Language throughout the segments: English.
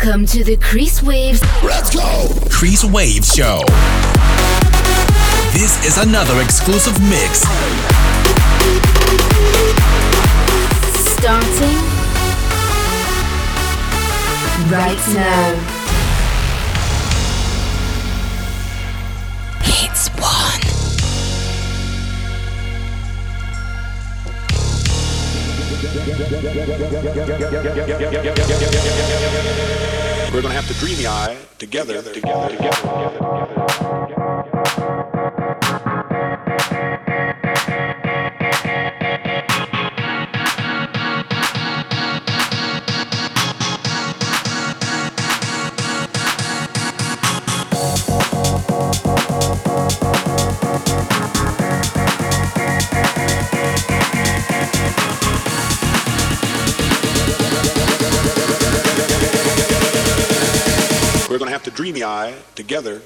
Welcome to the Krees Waves. Let's go! Krees Waves Show. This is another exclusive mix. Starting right now. It's We're gonna have to dreamy eye together, together, together, together, together. Together.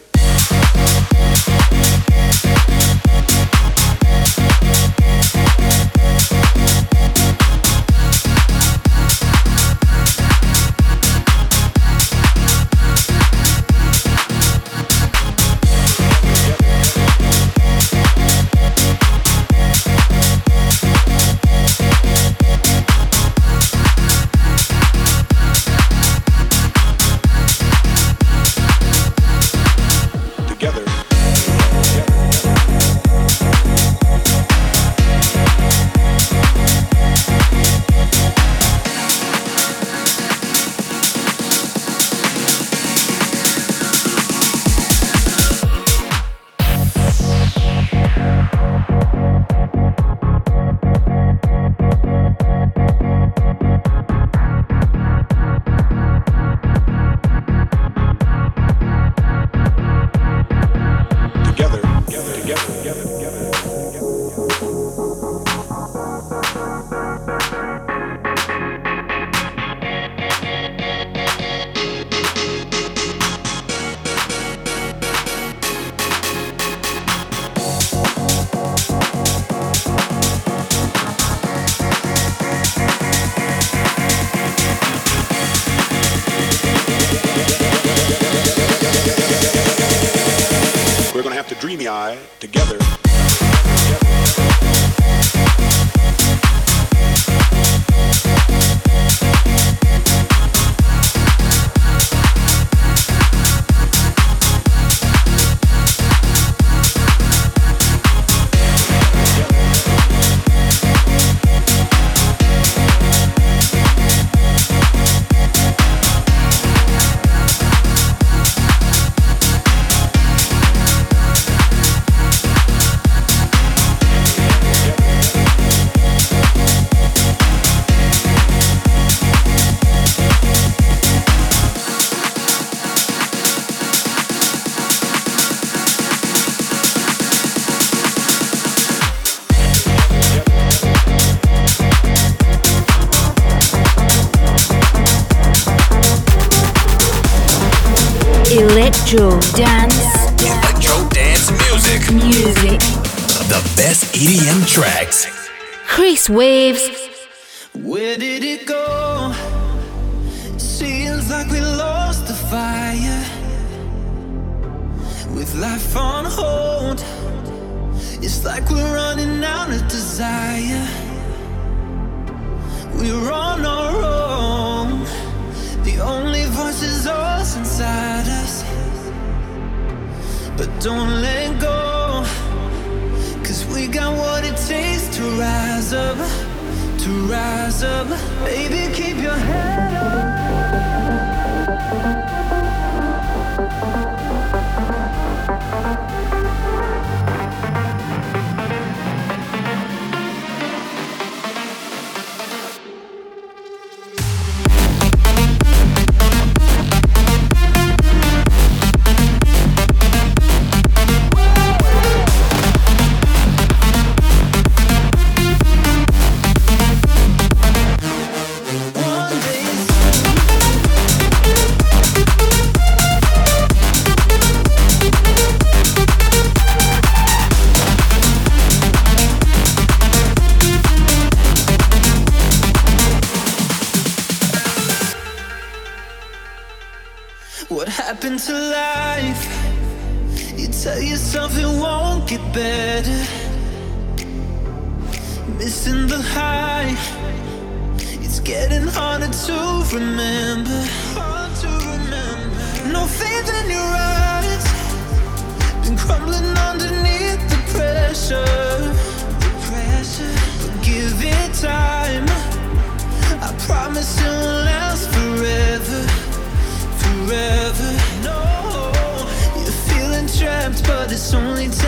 Life on hold, it's like we're running out of desire. We're on our own. The only voice is us inside us. But don't let go. Cause we got what it takes to rise up, to rise up. Baby, keep your head up.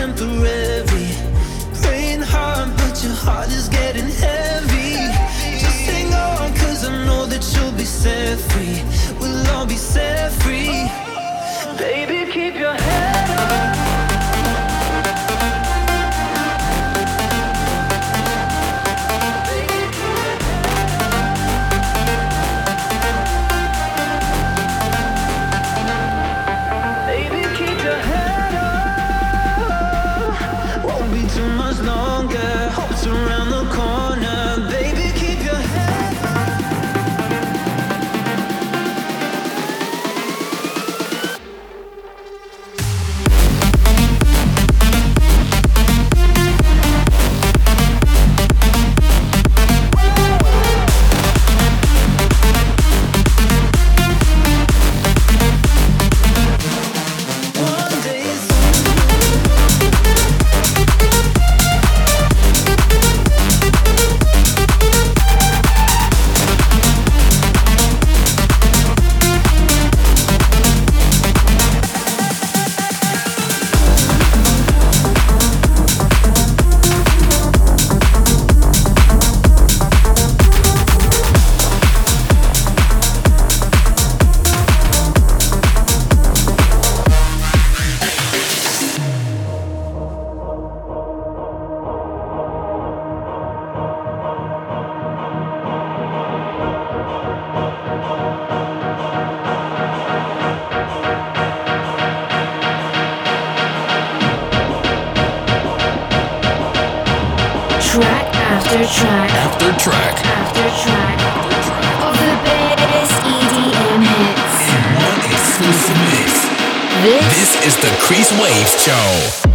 temporary. Praying hard, but your heart is getting heavy. Just hang on, cause I know that you'll be set free. We'll all be set free. Baby, keep your head up. This, this is the Krees Waves Show.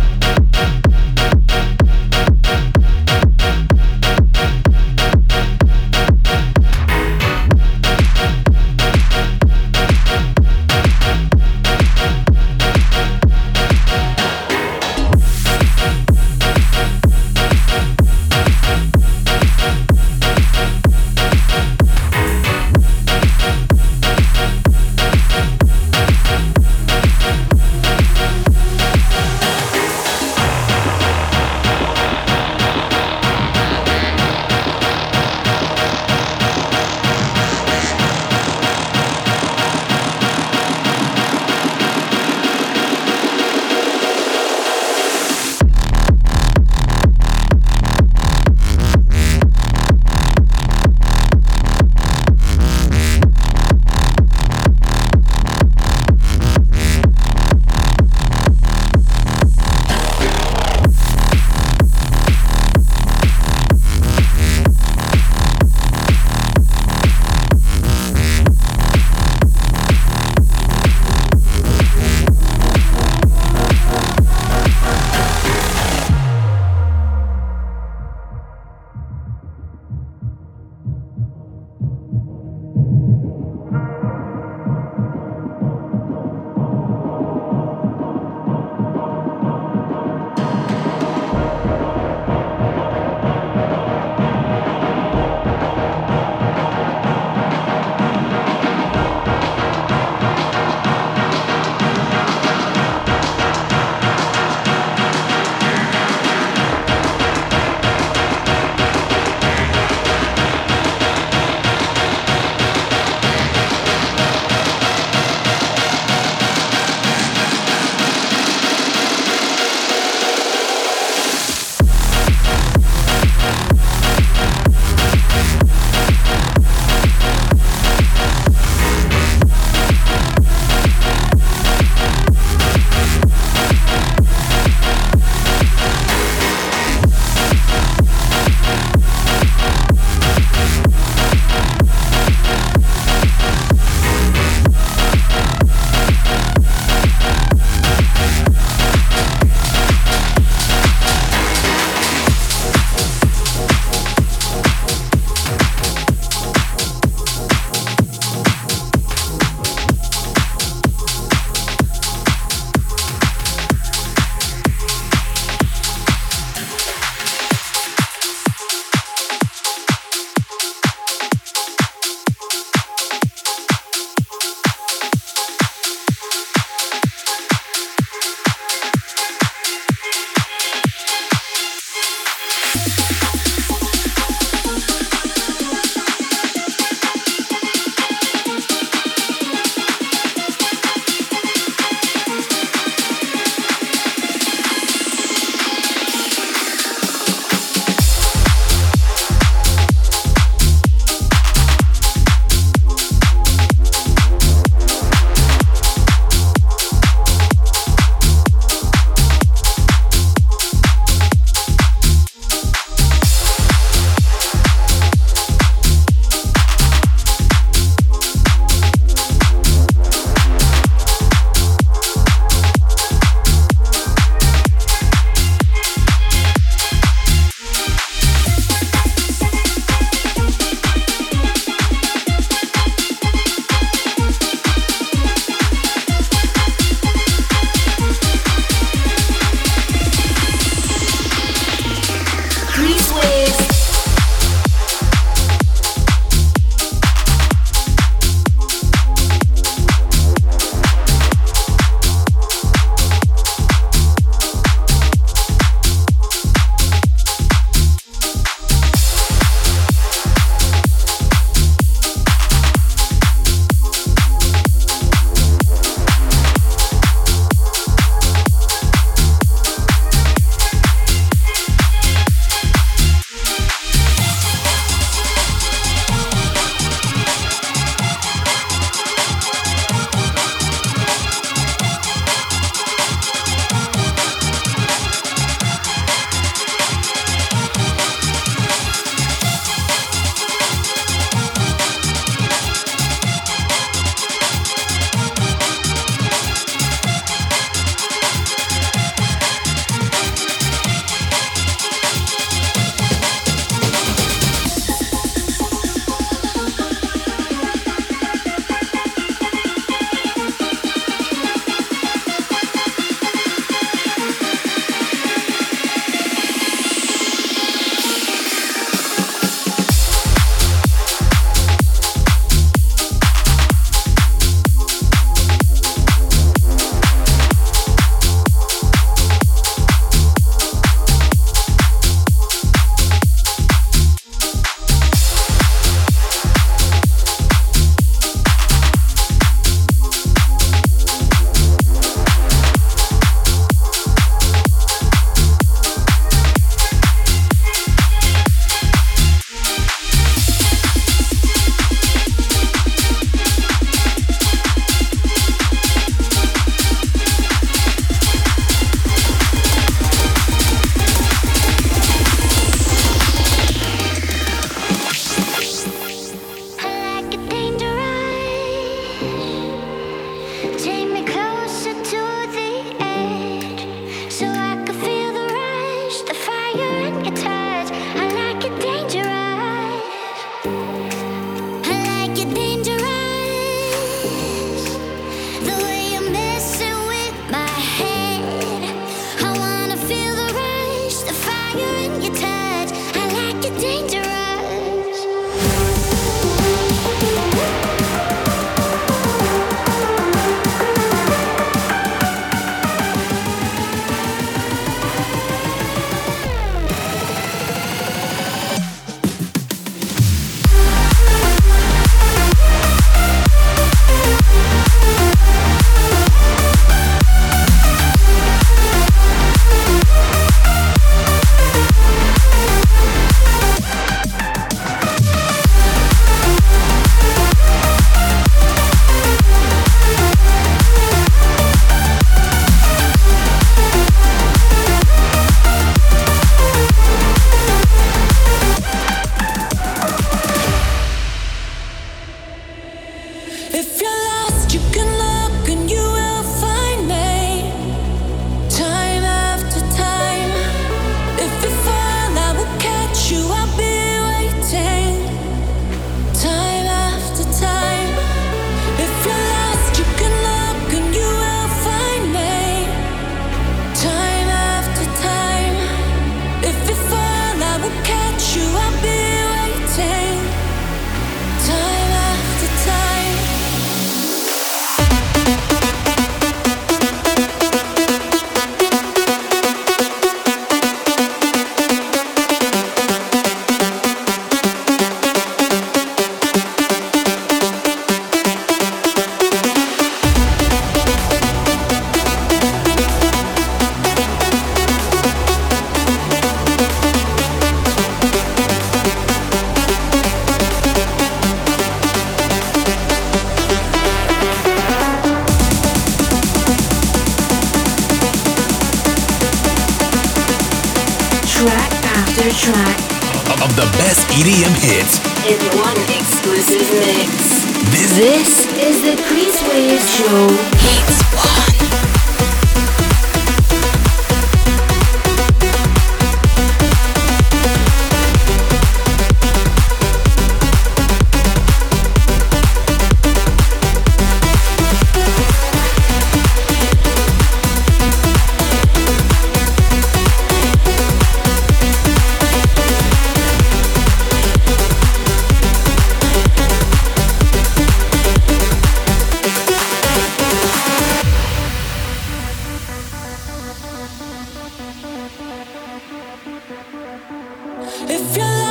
If you're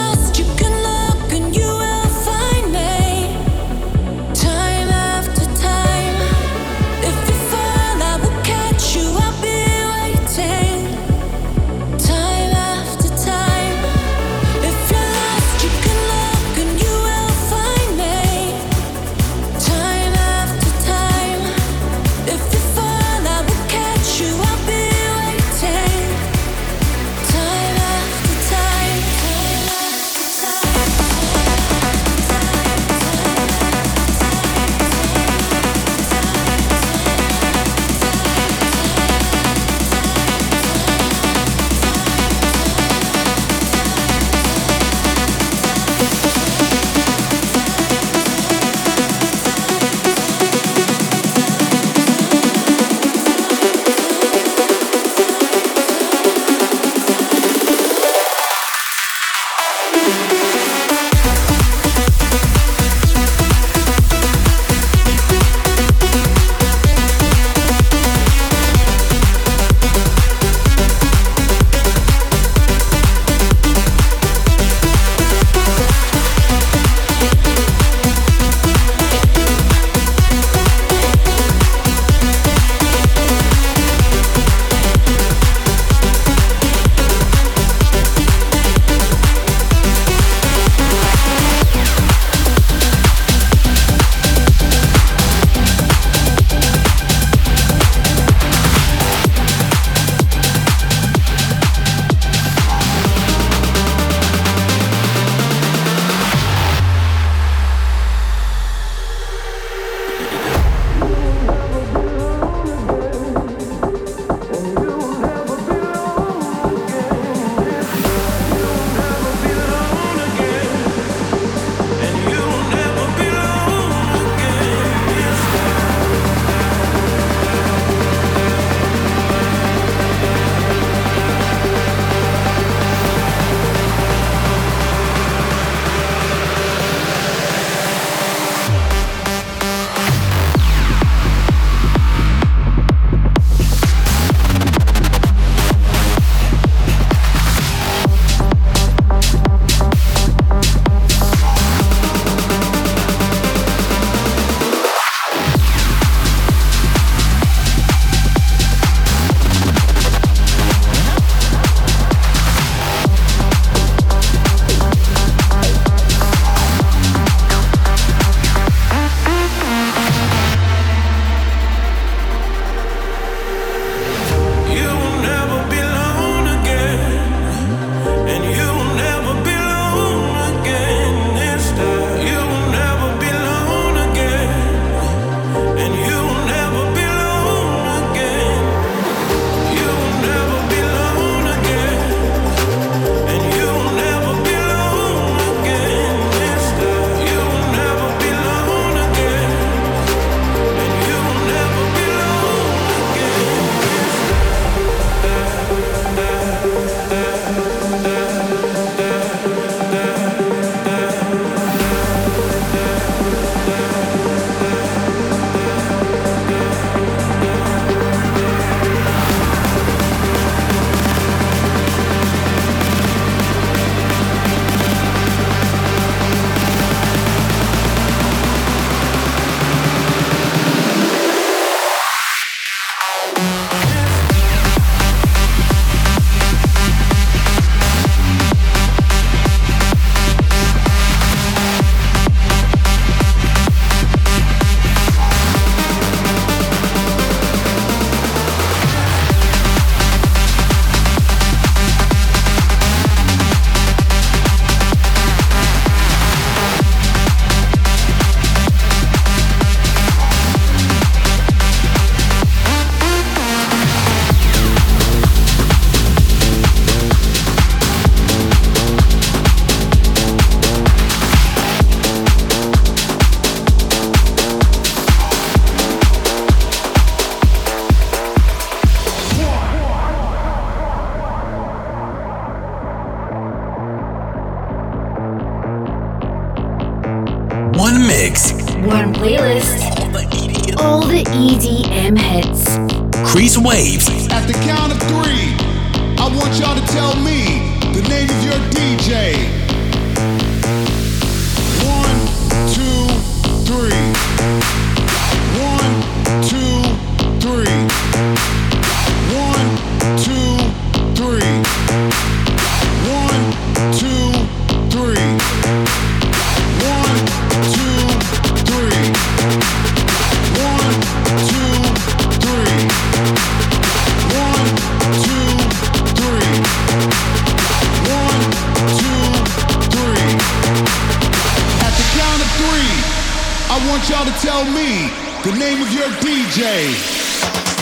I want y'all to tell me the name of your DJ.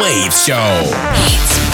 Wave Show.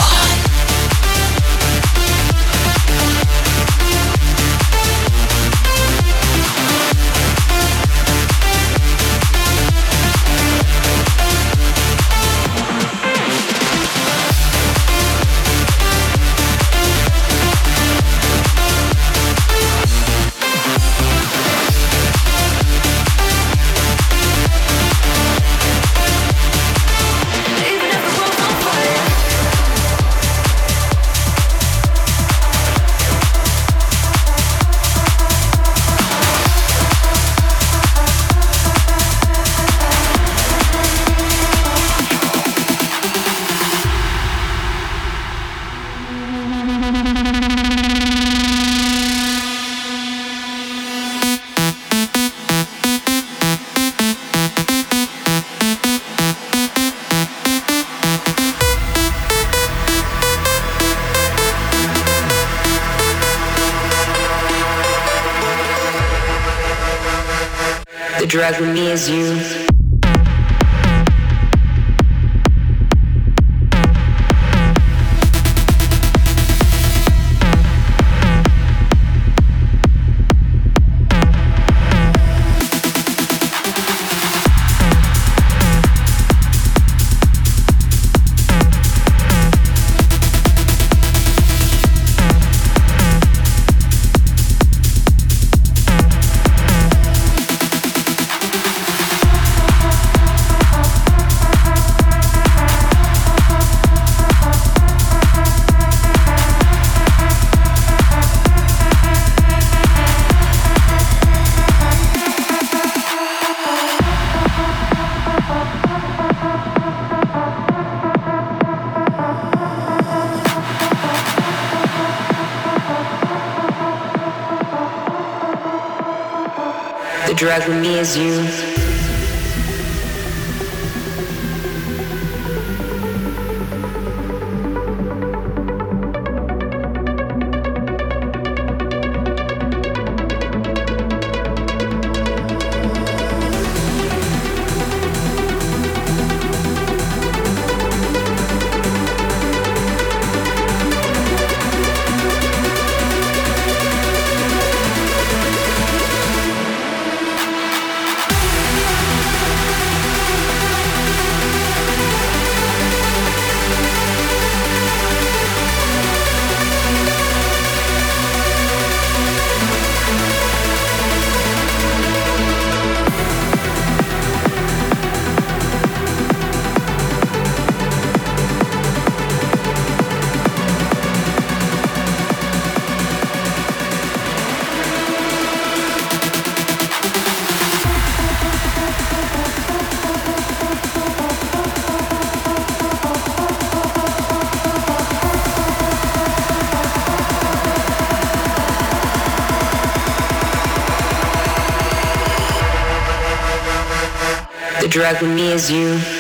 Drug with me is you. Drug me as you.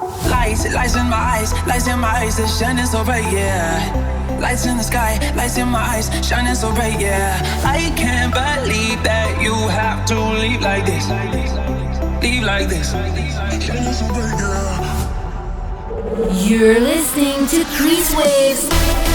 The my eyes, lights in my eyes, it's shining so bright, yeah. Lights in the sky, lights in my eyes, shining so bright, yeah. I can't believe that you have to leave like this. Leave like this. You're listening to Krees Waves.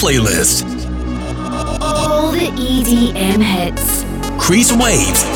Playlist. All the EDM hits. Krees Waves.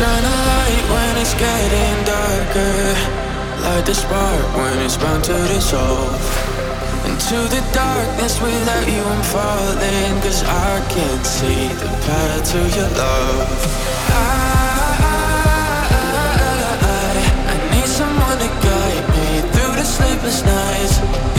Shine a light when it's getting darker. Light the spark when it's bound to dissolve. Into the darkness without you I'm falling. Cause I can't see the path to your love. I, I, I need someone to guide me through the sleepless nights.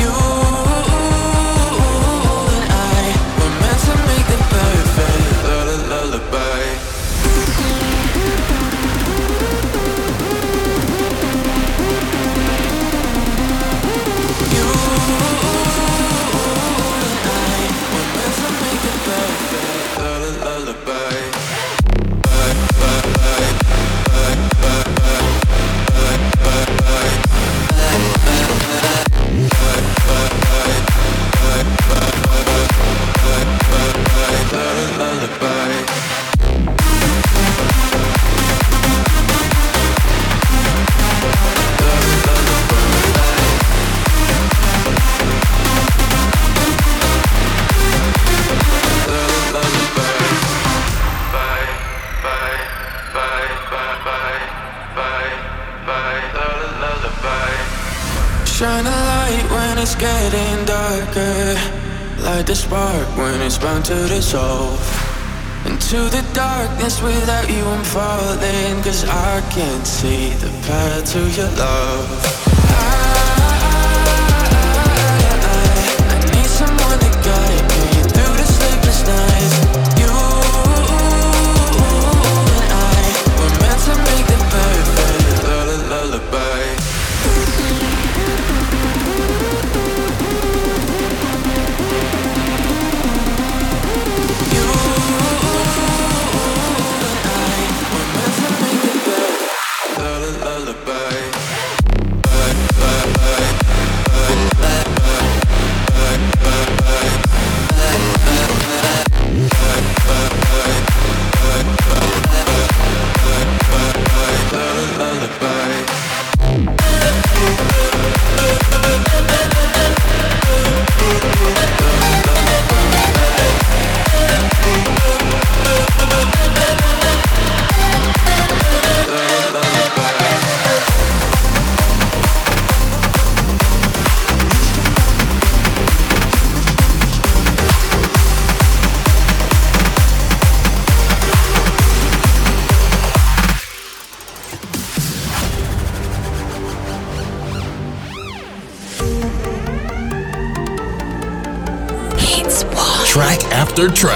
Getting darker. Light the spark when it's bound to dissolve. Into the darkness without you I'm falling. Cause I can't see the path to your love. After track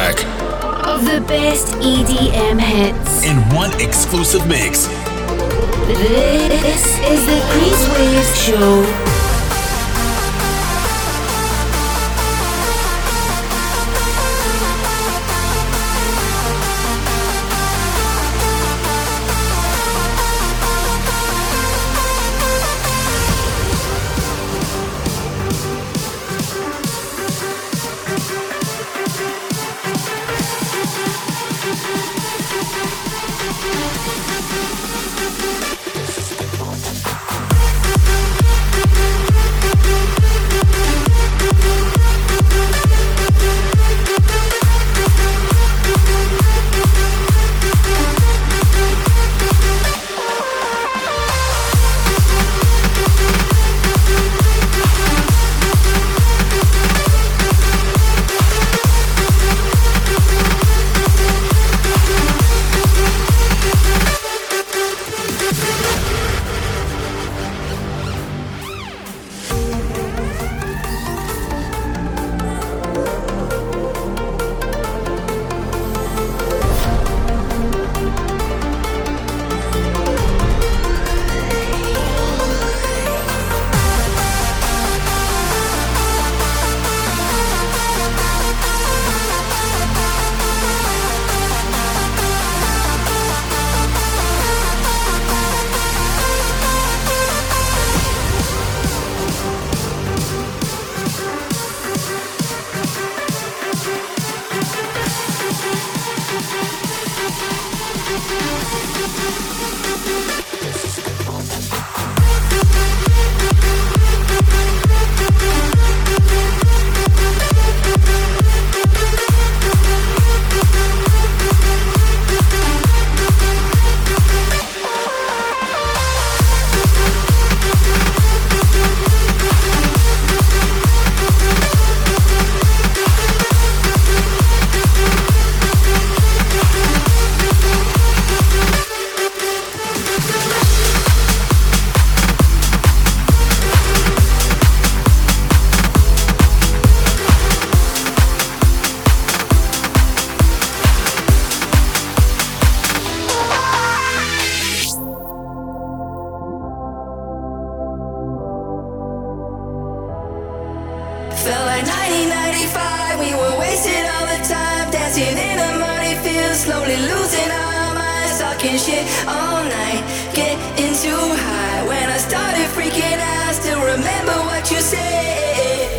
1995, we were wasting all the time dancing in a muddy field, slowly losing our minds, talking shit all night, getting too high. When I started freaking out, still remember what you said.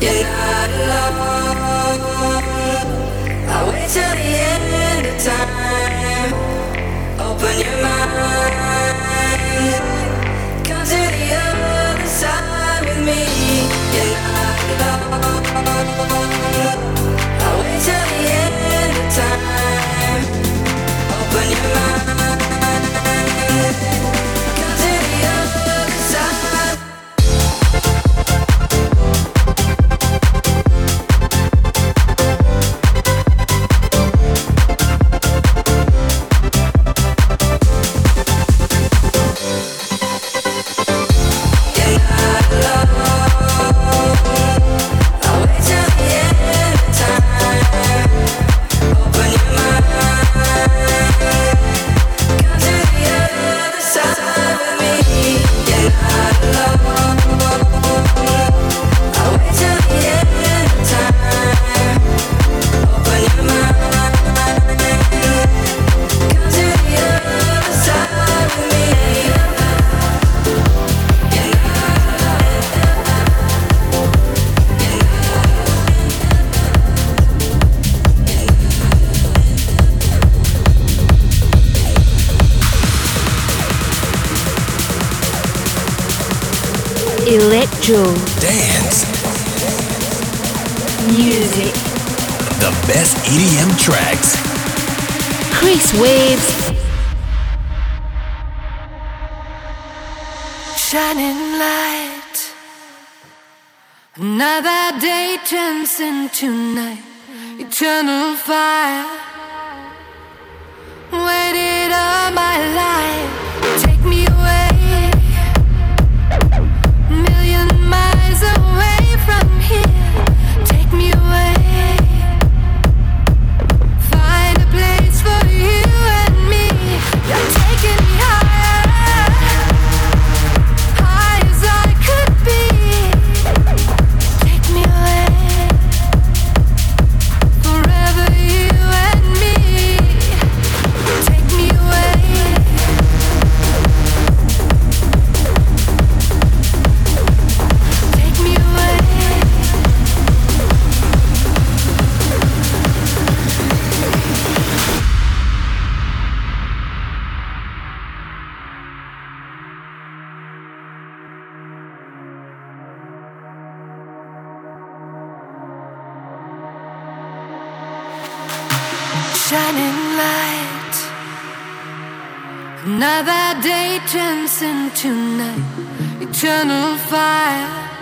You're not alone. I wait till the end of time. Open your mind. Come to the other side with me. Electro. Waves. Shining light. Another day turns into night. Eternal fire. Waited all my life. Take me away. Eternal fire.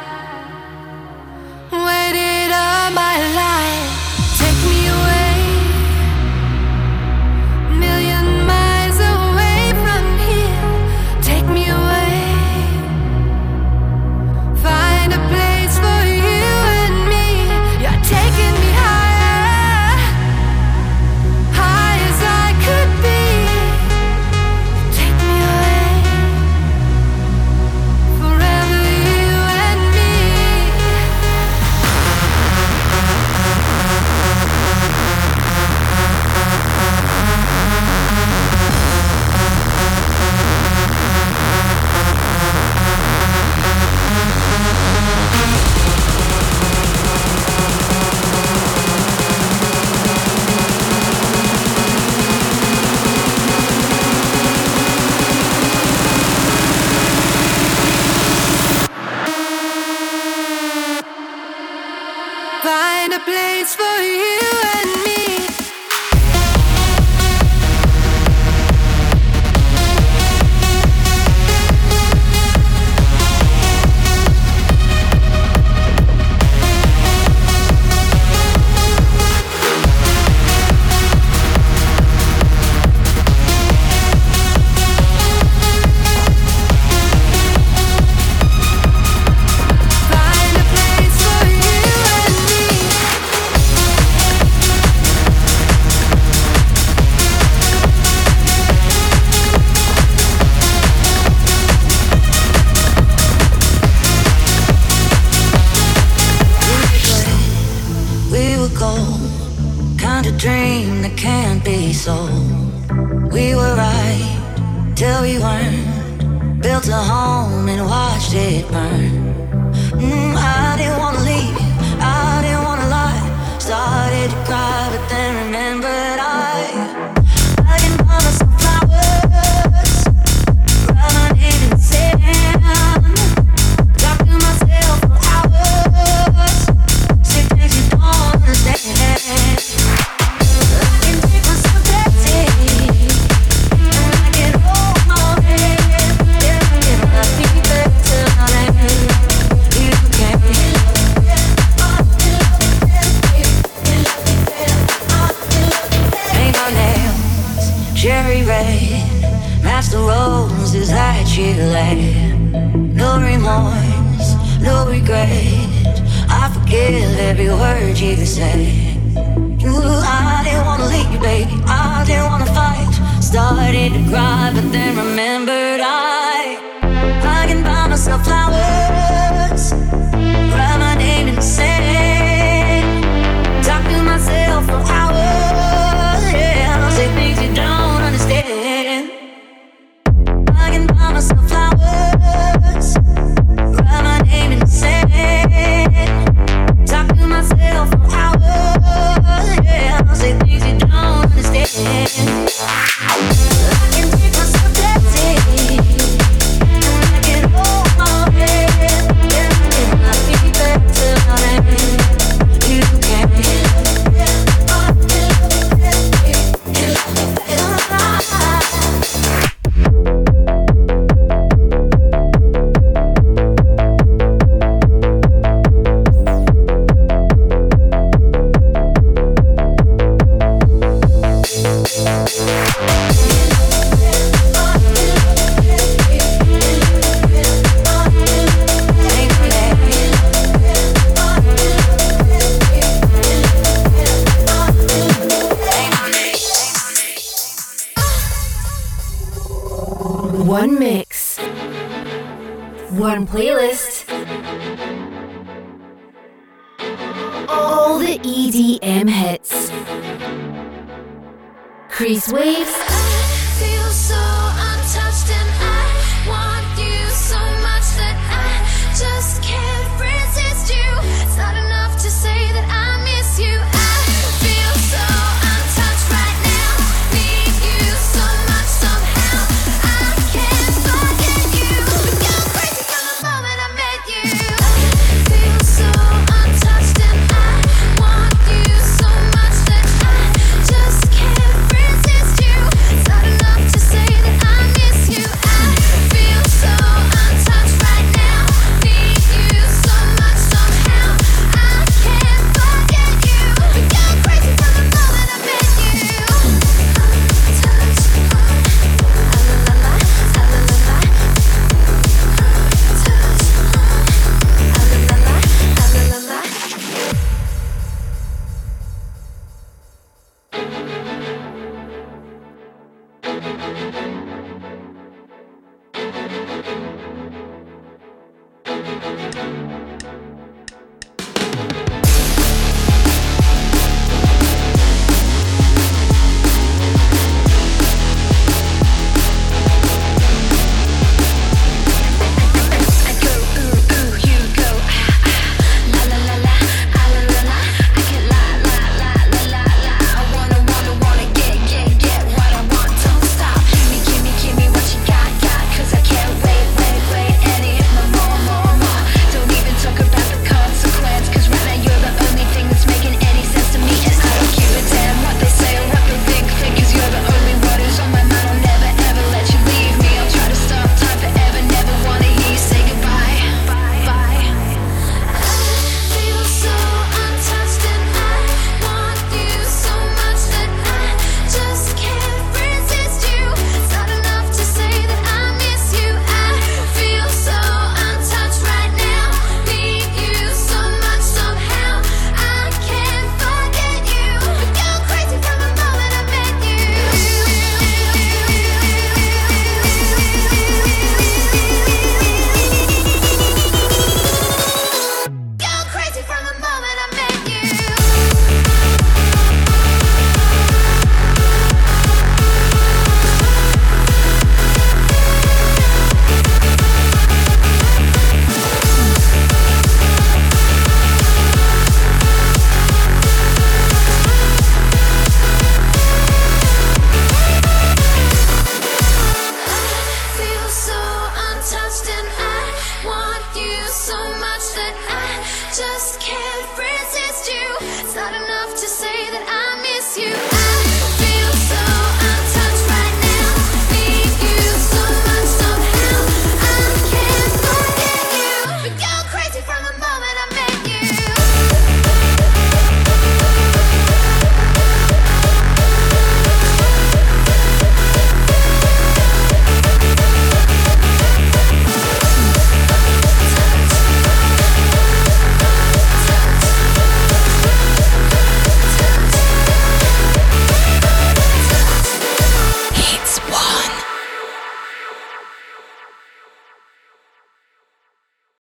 All the EDM hits. Krees waves.